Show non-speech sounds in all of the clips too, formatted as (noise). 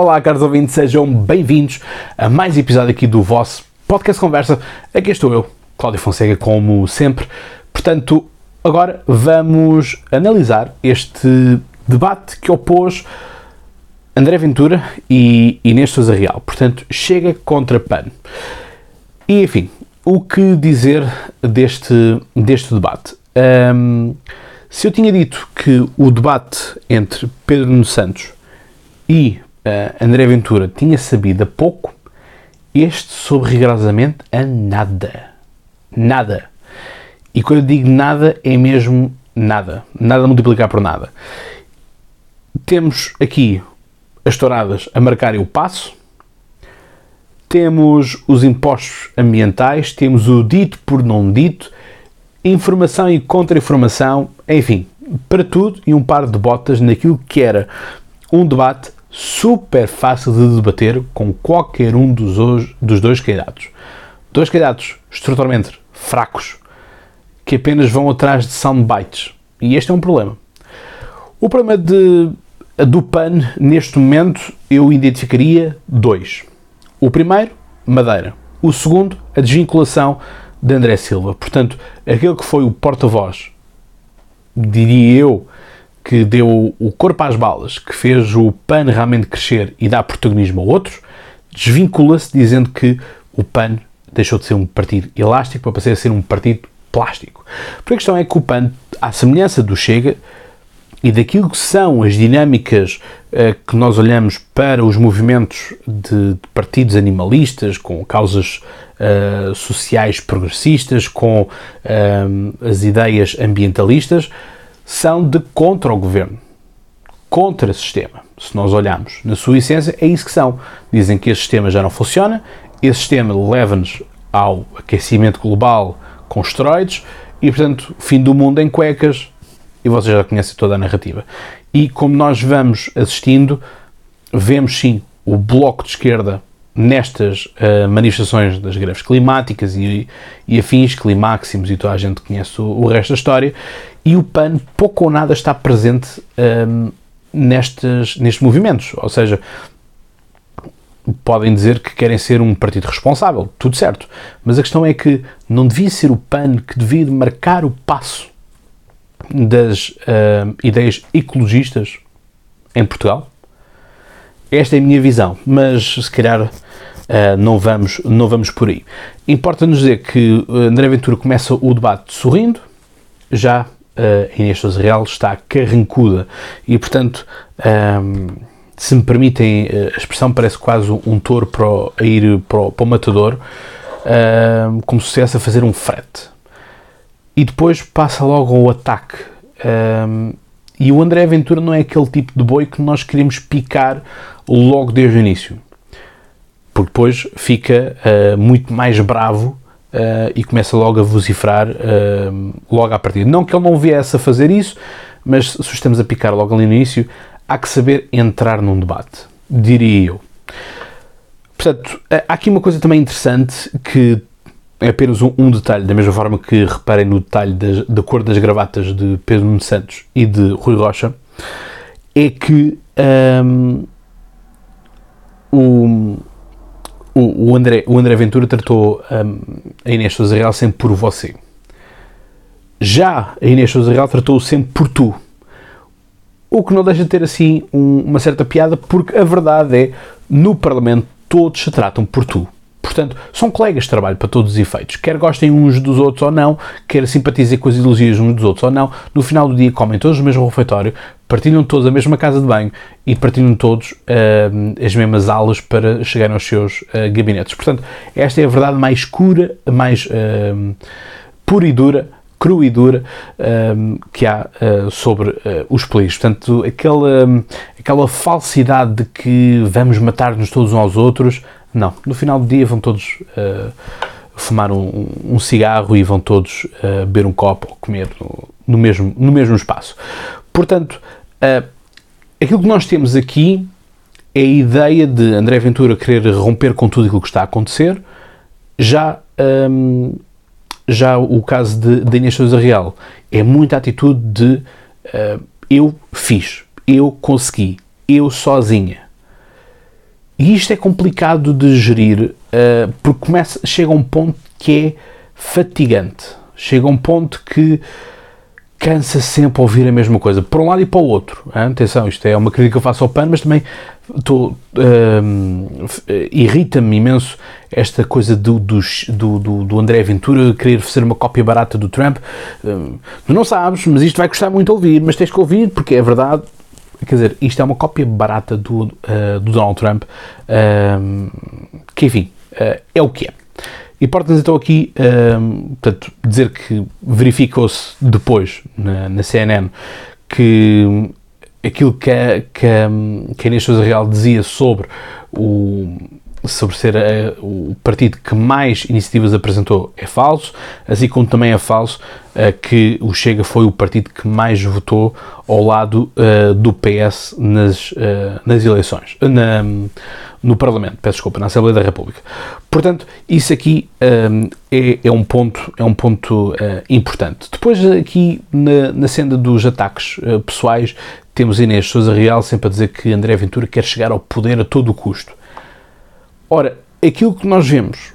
Olá, caros ouvintes, sejam bem-vindos a mais um episódio aqui do vosso Podcast Conversa. Aqui estou eu, Cláudio Fonseca, como sempre. Portanto, agora vamos analisar este debate que opôs André Ventura e Inês Sousa Real. Portanto, chega contra PAN. E, enfim, o que dizer deste, deste debate? Um, se eu tinha dito que o debate entre Pedro Santos e uh, André Ventura tinha sabido a pouco, este soube rigorosamente a nada. Nada. E quando eu digo nada, é mesmo nada. Nada multiplicar por nada. Temos aqui as touradas a marcarem o passo, temos os impostos ambientais, temos o dito por não dito, informação e contra-informação, enfim, para tudo e um par de botas naquilo que era um debate super fácil de debater com qualquer um dos, dos dois candidatos. Dois candidatos estruturalmente fracos que apenas vão atrás de soundbites. E este é um problema. O problema de, do PAN, neste momento, eu identificaria dois. O primeiro, Madeira. O segundo, a desvinculação de André Silva. Portanto, aquele que foi o porta-voz, diria eu, que deu o corpo às balas, que fez o PAN realmente crescer e dar protagonismo a outros, desvincula-se dizendo que o PAN deixou de ser um partido elástico para passar a ser um partido plástico. Porque a questão é que o PAN, à semelhança do Chega, e daquilo que são as dinâmicas uh, que nós olhamos para os movimentos de, de partidos animalistas, com causas uh, sociais progressistas, com uh, as ideias ambientalistas, são de contra o governo, contra o sistema. Se nós olharmos na sua essência, é isso que são. Dizem que esse sistema já não funciona, esse sistema leva-nos ao aquecimento global com esteroides e, portanto, fim do mundo em cuecas, e vocês já conhecem toda a narrativa. E como nós vamos assistindo, vemos sim o bloco de esquerda nestas uh, manifestações das greves climáticas e, e afins, climáximos e toda a gente conhece o, o, resto da história, e o PAN pouco ou nada está presente um, nestes, nestes movimentos, ou seja, podem dizer que querem ser um partido responsável, tudo certo, mas a questão é que não devia ser o PAN que devia marcar o passo das uh, ideias ecologistas em Portugal? Esta é a minha visão, mas se calhar uh, não, vamos, não vamos por aí. Importa-nos dizer que André Ventura começa o debate sorrindo, já uh, Inês Sousa Real está carrancuda e, portanto, um, se me permitem a expressão, parece quase um touro para o, a ir para o, para o matador, uh, como se estivesse a fazer um frete e depois passa logo ao ataque. Um, e o André Ventura não é aquele tipo de boi que nós queremos picar logo desde o início. Porque depois fica uh, muito mais bravo uh, e começa logo a vociferar uh, logo à partida. Não que ele não viesse a fazer isso, mas se estamos a picar logo ali no início, há que saber entrar num debate, diria eu. Portanto, há aqui uma coisa também interessante que é apenas um, um, detalhe, da mesma forma que reparem no detalhe das, da cor das gravatas de Pedro Nuno Santos e de Rui Rocha, é que um, o, o, André, o André Ventura tratou um, a Inês Sousa Real sempre por você. Já a Inês Sousa Real tratou-o sempre por tu. O que não deixa de ter assim um, uma certa piada, porque a verdade é, no Parlamento todos se tratam por tu. Portanto, são colegas de trabalho para todos os efeitos. Quer gostem uns dos outros ou não, quer simpatizem com as ideologias uns dos outros ou não, no final do dia comem todos o mesmo refeitório, partilham todos a mesma casa de banho e partilham todos uh, as mesmas aulas para chegarem aos seus uh, gabinetes. Portanto, esta é a verdade mais escura, mais uh, pura e dura crua e dura que há uh, sobre uh, os políticos. Portanto, aquela, aquela falsidade de que vamos matar-nos todos uns aos outros, não. No final do dia vão todos uh, fumar um, um, cigarro e vão todos beber um copo ou comer no, no, mesmo, no mesmo espaço. Portanto, aquilo que nós temos aqui é a ideia de André Ventura querer romper com tudo aquilo que está a acontecer, já um, já o caso de, de Inês Sousa Real é muita atitude de uh, eu fiz, eu consegui, eu sozinha. E isto é complicado de gerir uh, porque começa, chega a um ponto que é fatigante. Chega um ponto que cansa sempre ouvir a mesma coisa, para um lado e para o outro. Hein? Atenção, isto é uma crítica que eu faço ao PAN, mas também uh, irrita-me imenso esta coisa do, do, do, do, André Ventura querer ser uma cópia barata do Trump. Uh, tu não sabes, mas isto vai custar muito ouvir, mas tens que ouvir porque é verdade. Quer dizer, isto é uma cópia barata do, uh, do Donald Trump, que enfim, uh, é o que é. Importa-nos então aqui um, portanto, dizer que verificou-se depois na, na, CNN que aquilo que a, que a, que a Inês Real dizia sobre o, sobre ser a, o partido que mais iniciativas apresentou é falso, assim como também é falso uh, que o Chega foi o partido que mais votou ao lado uh, do PS nas, nas eleições, na, no Parlamento, peço desculpa, na Assembleia da República. Portanto, isso aqui é, é, um ponto, é um ponto importante. Depois aqui na, na senda dos ataques pessoais, temos Inês Sousa Real sempre a dizer que André Ventura quer chegar ao poder a todo o custo. Ora, aquilo que nós vemos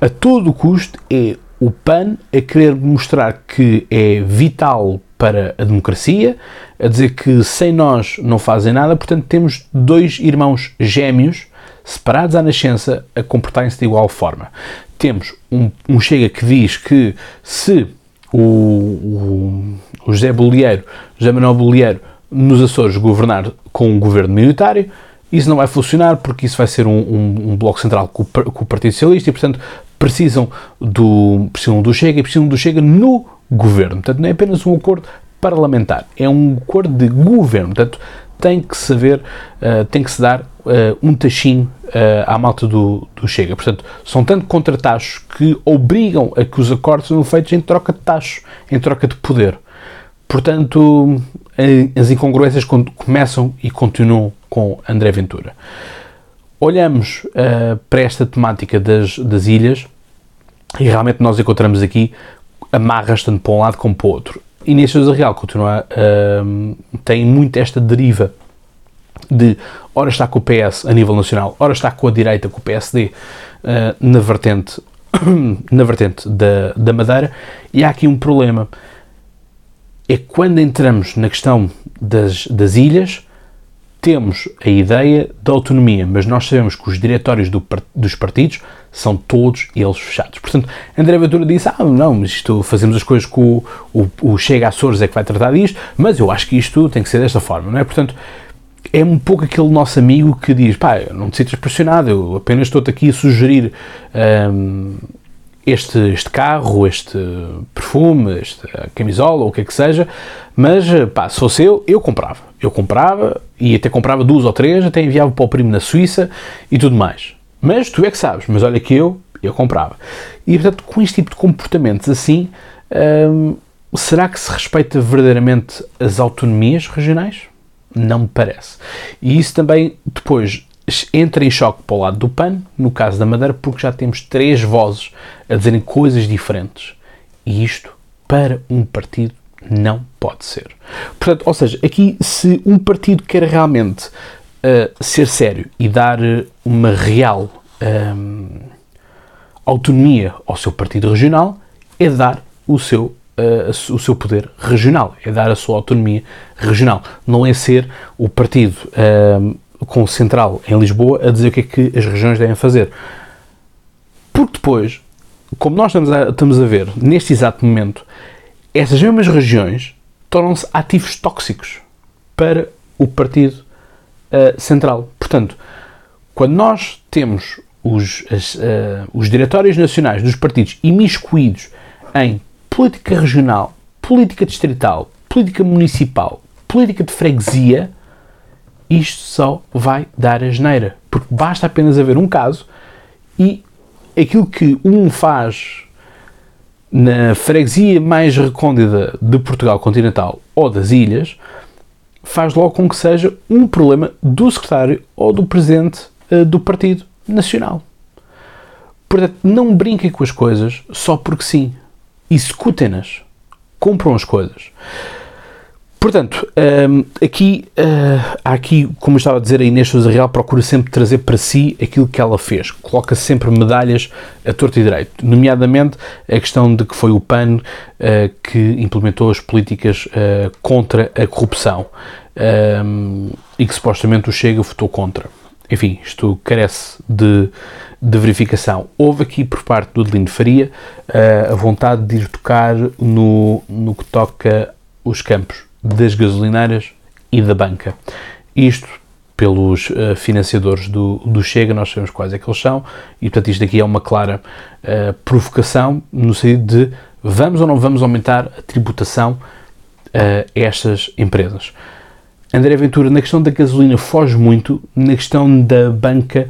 a todo custo é o PAN a querer mostrar que é vital para a democracia, a dizer que sem nós não fazem nada, portanto temos dois irmãos gêmeos separados à nascença a comportarem-se de igual forma. Temos um, um, Chega que diz que se o, o, o José Bolieiro, José Manuel Bolieiro, nos Açores governar com um governo militário, isso não vai funcionar porque isso vai ser um, um, um bloco central com, com, o Partido Socialista e, portanto, precisam do, precisam do Chega e precisam do Chega no governo. Portanto, não é apenas um acordo parlamentar, é um acordo de governo. Portanto, tem que saber, uh, tem que se dar uh, um tachinho uh, à malta do, do Chega. Portanto, são tanto contrataxos que obrigam a que os acordos sejam feitos em troca de taxos, em troca de poder. Portanto, as incongruências começam e continuam com André Ventura. Olhamos uh, para esta temática das, das ilhas e realmente nós encontramos aqui amarras tanto para um lado como para o outro. Inês Sousa Real continua, uh, tem muito esta deriva de ora está com o PS a nível nacional, ora está com a direita, com o PSD, uh, eh, na vertente, (coughs) na vertente da, da Madeira, e há aqui um problema. É quando entramos na questão das, das ilhas, temos a ideia da autonomia, mas nós sabemos que os diretórios do, dos partidos são todos eles fechados. Portanto, André Ventura disse: Ah, não, isto fazemos as coisas com o, o, o Chega Açores é que vai tratar disto, mas eu acho que isto tem que ser desta forma, não é? Portanto, é um pouco aquele nosso amigo que diz: pá, não te sintas pressionado, eu apenas estou-te aqui a sugerir. Um, este, este carro, este perfume, esta camisola, ou o que é que seja, mas pá, se fosse eu, eu comprava. Eu comprava e até comprava duas ou três, até enviava para o primo na Suíça e tudo mais. Mas tu é que sabes, mas olha que eu, eu comprava. E portanto, com este tipo de comportamentos assim, hum, será que se respeita verdadeiramente as autonomias regionais? Não me parece. E isso também depois entra em choque para o lado do PAN, no caso da Madeira, porque já temos três vozes a dizerem coisas diferentes. E isto, para um partido, não pode ser. Portanto, ou seja, aqui, se um partido quer realmente uh, ser sério e dar uma real um, autonomia ao seu partido regional, é dar o seu Uh, o seu poder regional, é dar a sua autonomia regional. Não é ser o partido uh, com o central em Lisboa a dizer o que é que as regiões devem fazer. Porque depois, como nós estamos a, estamos a ver neste exato momento, essas mesmas regiões tornam-se ativos tóxicos para o Partido uh, Central. Portanto, quando nós temos os, as, uh, os diretórios nacionais dos partidos imiscuídos em política regional, política distrital, política municipal, política de freguesia, isto só vai dar a geneira. Porque basta apenas haver um caso e aquilo que um faz na freguesia mais recôndita de Portugal continental ou das ilhas faz logo com que seja um problema do secretário ou do presidente uh, do Partido Nacional. Portanto, não brinquem com as coisas só porque sim. Executem-nas. Compram as coisas. Portanto, um, aqui, há aqui, como eu estava a dizer, a Inês Sousa Real procura sempre trazer para si aquilo que ela fez. Coloca sempre medalhas a torto e direito. Nomeadamente a questão de que foi o PAN uh, que implementou as políticas uh, contra a corrupção um, e que supostamente o Chega votou contra. Enfim, isto carece de, de verificação. Houve aqui por parte do Adelino Faria a vontade de ir tocar no, no que toca os campos das gasolineiras e da banca. Isto pelos uh, financiadores do, do Chega, nós sabemos quais é que eles são, e portanto isto aqui é uma clara uh, provocação no sentido de vamos ou não vamos aumentar a tributação uh, a estas empresas. André Ventura, na questão da gasolina, foge muito, na questão da banca,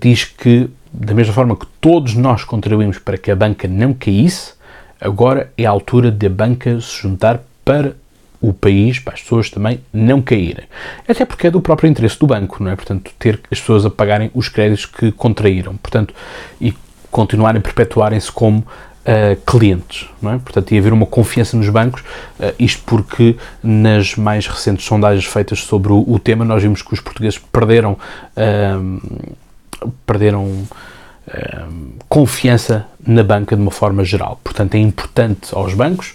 diz que, da mesma forma que todos nós contribuímos para que a banca não caísse, agora é a altura de a banca se juntar para o país, para as pessoas também não caírem. Até porque é do próprio interesse do banco, não é? Portanto, ter as pessoas a pagarem os créditos que contraíram, portanto, e continuarem a perpetuarem-se como Uh, clientes, não é? Portanto, ia haver uma confiança nos bancos, uh, isto porque nas mais recentes sondagens feitas sobre o, o tema, nós vimos que os portugueses perderam, uh, perderam confiança na banca de uma forma geral. Portanto, é importante aos bancos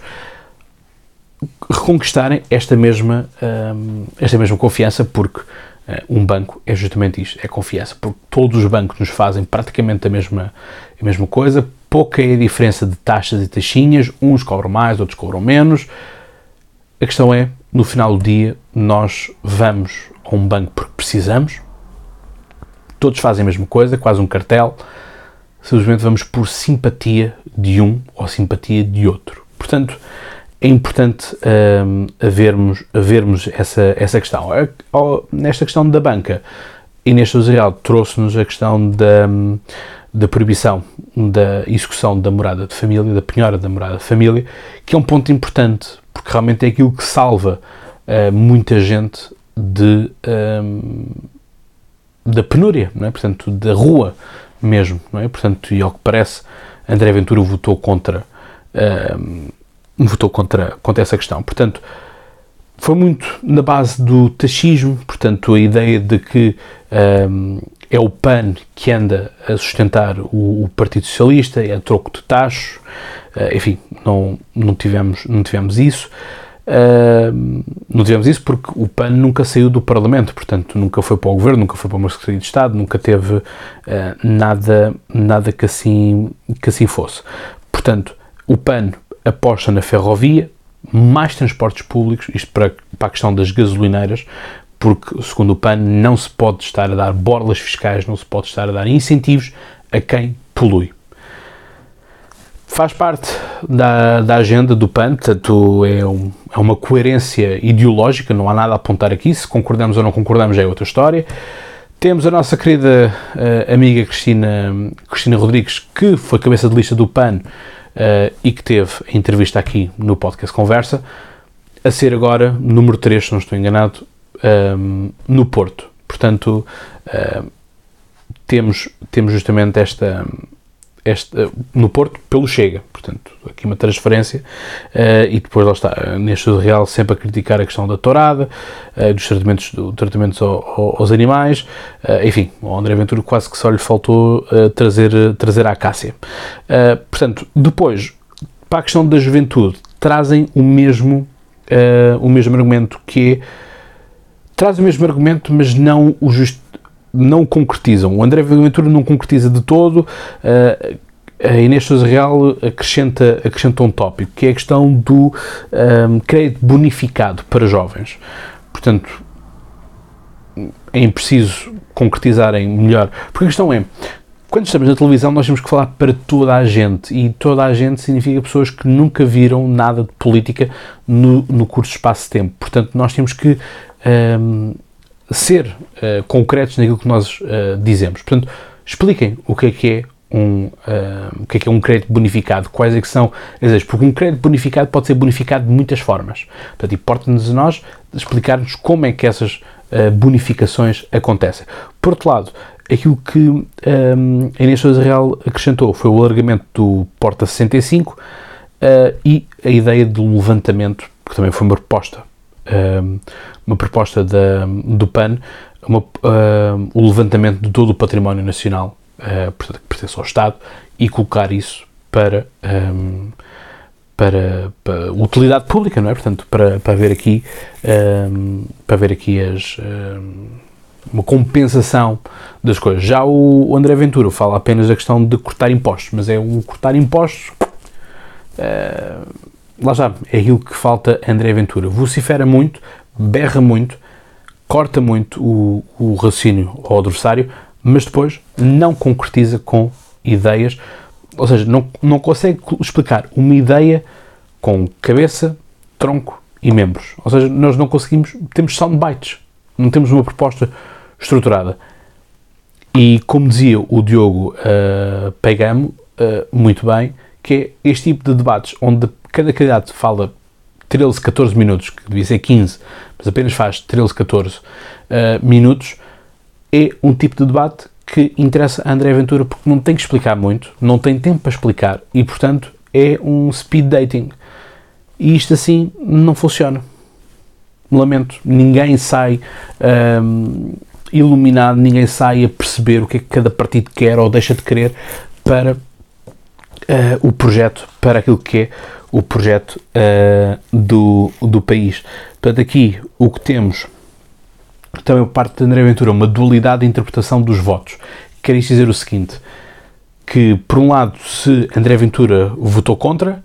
reconquistarem esta mesma, um, esta mesma confiança, porque uh, um banco é justamente isto, é confiança, porque todos os bancos nos fazem praticamente a mesma, a mesma coisa, pouca é a diferença de taxas e taxinhas, uns cobram mais, outros cobram menos. A questão é, no final do dia, nós vamos a um banco porque precisamos, todos fazem a mesma coisa, quase um cartel, simplesmente vamos por simpatia de um ou simpatia de outro. Portanto, é importante um, havermos, havermos essa, essa questão. Nesta questão da banca, Inês Sousa Real trouxe-nos a questão da, da proibição da execução da morada de família, da penhora da morada de família, que é um ponto importante, porque realmente é aquilo que salva uh, muita gente de, um, da penúria, não é? portanto, da rua mesmo. Não é? Portanto, e ao que parece, André Ventura votou contra. Um, votou contra, contra essa questão. Portanto, foi muito na base do taxismo, portanto, a ideia de que um, é o PAN que anda a sustentar o, o Partido Socialista, é troco de taxos, uh, enfim, não, não, tivemos, não tivemos isso. Uh, não tivemos isso porque o PAN nunca saiu do Parlamento, portanto, nunca foi para o Governo, nunca foi para uma Secretaria de Estado, nunca teve uh, nada, nada que, assim, que assim fosse. Portanto, o PAN aposta na ferrovia, mais transportes públicos, isto para, para a questão das gasolineiras, porque, segundo o PAN, não se pode estar a dar borlas fiscais, não se pode estar a dar incentivos a quem polui. Faz parte da, da agenda do PAN, portanto, é, um, é uma coerência ideológica, não há nada a apontar aqui, se concordamos ou não concordamos é outra história. Temos a nossa querida uh, amiga Cristina, Cristina Rodrigues, que foi cabeça de lista do PAN uh, e que teve a entrevista aqui no podcast Conversa, a ser agora número 3, se não estou enganado, um, ehm, no Porto. Portanto, uh, temos, temos justamente esta, esta, no Porto pelo Chega, portanto, aqui uma transferência, uh, e depois lá está, neste real sempre a criticar a questão da tourada, uh, dos tratamentos, do, tratamentos ao, aos animais, uh, enfim, o André Ventura quase que só lhe faltou trazer, trazer a Acácia. portanto, depois, para a questão da juventude, trazem o mesmo, o mesmo argumento que é, traz o mesmo argumento, mas não o justo não concretizam. O André Ventura não concretiza de todo. Uh, a Inês Sousa Real acrescenta, acrescenta um tópico, que é a questão do um, ehm, crédito bonificado para jovens. Portanto, é preciso concretizarem melhor. Porque a questão é, quando estamos na televisão, nós temos que falar para toda a gente. E toda a gente significa pessoas que nunca viram nada de política no, no curto espaço de tempo. Portanto, nós temos que um, ehm, ser uh, concretos naquilo que nós uh, dizemos. Portanto, expliquem o que é que é um, uh, o que é que é um crédito bonificado, quais é que são as porque um crédito bonificado pode ser bonificado de muitas formas. Portanto, importa-nos a nós explicar-nos como é que essas bonificações acontecem. Por outro lado, aquilo que um, a Inês Sousa Real acrescentou foi o alargamento do Porta 65 e a ideia do levantamento, que também foi uma proposta uma proposta da, do PAN, uma, um, o levantamento de todo o património nacional, uh, portanto, que pertence ao Estado, e colocar isso para, um, para, para, utilidade pública, não é? Portanto, para, para ver aqui, para ver aqui as uma compensação das coisas. Já o André Ventura fala apenas da questão de cortar impostos, mas é um cortar impostos. Uh, lá já, é aquilo que falta André Ventura. Vocifera muito, berra muito, corta muito o, o raciocínio ao adversário, mas depois não concretiza com ideias, ou seja, não, não consegue explicar uma ideia com cabeça, tronco e membros. Ou seja, nós não conseguimos, temos soundbites, não temos uma proposta estruturada. E como dizia o Diogo uh, Pegamo, uh, muito bem, que é este tipo de debates onde cada candidato fala 13, 14 minutos, que devia ser 15, mas apenas faz 13, 14 uh, minutos, é um tipo de debate que interessa a André Ventura porque não tem que explicar muito, não tem tempo para explicar e, portanto, é um speed dating. E isto assim não funciona. Lamento, ninguém sai um, iluminado, ninguém sai a perceber o que é que cada partido quer ou deixa de querer para uh, o projeto, para aquilo que é o projeto uh, do, do país. Portanto, aqui o que temos também parte de André Ventura, uma dualidade de interpretação dos votos. Quer isto dizer o seguinte, que por um lado, se André Ventura votou contra,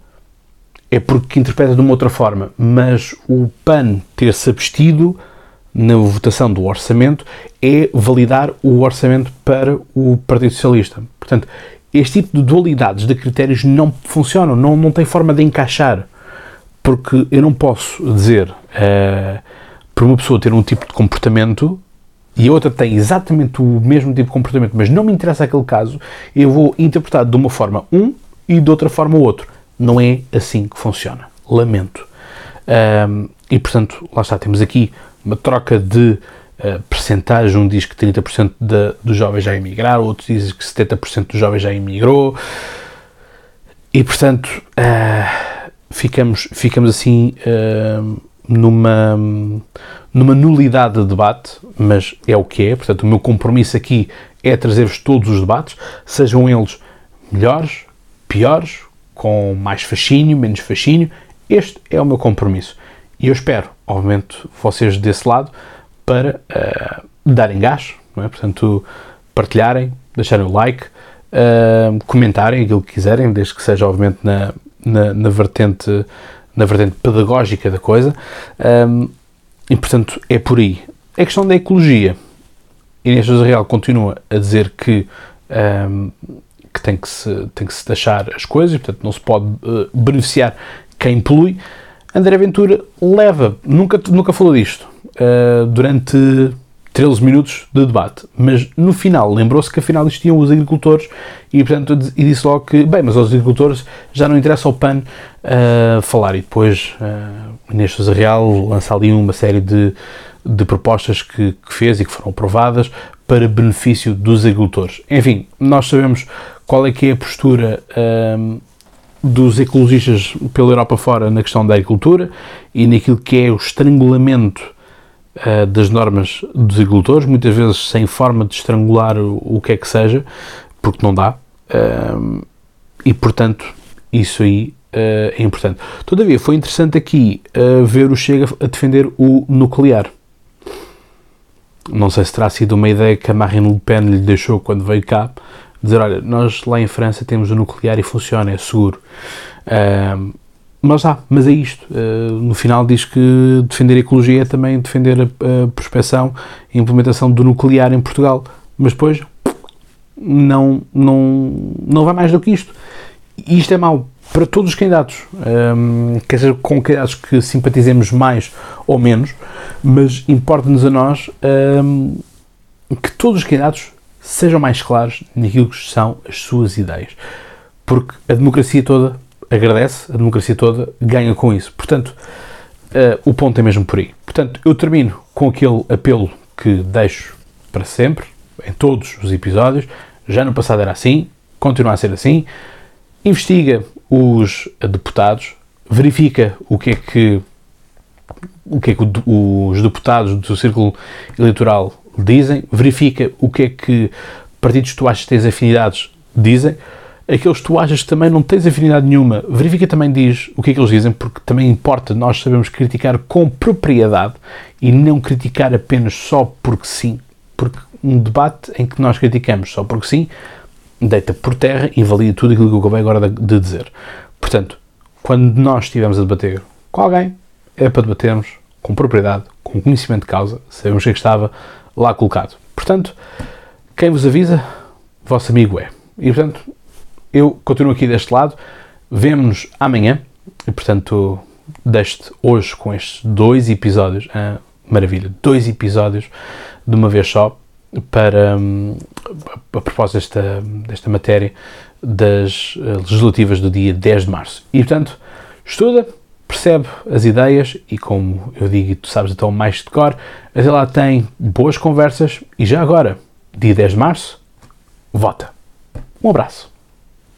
é porque interpreta de uma outra forma, mas o PAN ter-se abstido na votação do orçamento é validar o orçamento para o Partido Socialista. Portanto, este tipo de dualidades de critérios não funcionam, não, não tem forma de encaixar. Porque eu não posso dizer uh, para uma pessoa ter um tipo de comportamento e a outra tem exatamente o mesmo tipo de comportamento, mas não me interessa aquele caso, eu vou interpretar de uma forma um e de outra forma o outro. Não é assim que funciona. Lamento. E portanto, lá está, temos aqui uma troca de uh, percentagem, um diz que 30% de, dos jovens já emigraram, outro diz que 70% dos jovens já emigrou, e portanto uh, ficamos, ficamos assim uh, numa, numa nulidade de debate, mas é o que é, portanto o meu compromisso aqui é trazer-vos todos os debates, sejam eles melhores, piores, com mais fascínio, menos fascínio, este é o meu compromisso. E eu espero, obviamente, vocês desse lado para uh, darem gás, é? portanto, partilharem, deixarem o like, uh, comentarem aquilo que quiserem, desde que seja, obviamente, na, na, na vertente, na vertente pedagógica da coisa. Um, e, portanto, é por aí. A questão da ecologia. Inês José Real continua a dizer que, um, que, tem que, se, tem que se taxar as coisas, portanto, não se pode uh, beneficiar quem polui. André Ventura leva, nunca, nunca falou disto, uh, durante 13 minutos de debate, mas no final lembrou-se que afinal existiam os agricultores e, portanto, e disse logo que, bem, mas aos agricultores já não interessa ao PAN uh, falar. E depois uh, Inês Real lança ali uma série de, de propostas que, que, fez e que foram aprovadas para benefício dos agricultores. Enfim, nós sabemos qual é que é a postura uh, dos ecologistas pela Europa fora na questão da agricultura e naquilo que é o estrangulamento uh, das normas dos agricultores, muitas vezes sem forma de estrangular o, o que é que seja, porque não dá. Uh, e portanto, isso aí uh, é importante. Todavia, foi interessante aqui ver o Chega a defender o nuclear. Não sei se terá sido uma ideia que a Marine Le Pen lhe deixou quando veio cá, dizer, olha, nós lá em França temos o nuclear e funciona, é seguro. Mas ah, mas é isto. Uh, no final diz que defender a ecologia é também defender a, a prospecção e implementação do nuclear em Portugal. Mas depois não, não, não vai mais do que isto. E isto é mau para todos os candidatos, um, quer dizer, com candidatos que simpatizemos mais ou menos, mas importa-nos a nós um, que todos os candidatos sejam mais claros naquilo que são as suas ideias. Porque a democracia toda agradece, a democracia toda ganha com isso. Portanto, uh, o ponto é mesmo por aí. Portanto, eu termino com aquele apelo que deixo para sempre, em todos os episódios. Já no passado era assim, continua a ser assim. Investiga os deputados, verifica o que é que o que é que os deputados do seu círculo eleitoral dizem, verifica o que é que partidos que tu achas que tens afinidades dizem, aqueles que tu achas que também não tens afinidade nenhuma, verifica também diz o que é que eles dizem, porque também importa nós sabemos criticar com propriedade e não criticar apenas só porque sim, porque um debate em que nós criticamos só porque sim, deita por terra, invalida tudo aquilo que eu acabei agora de dizer. Portanto, quando nós estivermos a debater com alguém, é para debatermos com propriedade, com conhecimento de causa, sabemos que estava lá colocado. Portanto, quem vos avisa, vosso amigo é. E portanto, eu continuo aqui deste lado, vemo-nos amanhã, e portanto, deste hoje com estes dois episódios, ah, maravilha, dois episódios de uma vez só, para, hum, a propósito desta, desta matéria das eh, legislativas do dia 10 de março. E, portanto, estuda, percebe as ideias e, como eu digo, e tu sabes então mais de cor, até lá tem boas conversas e já agora, dia 10 de março, vota. Um abraço.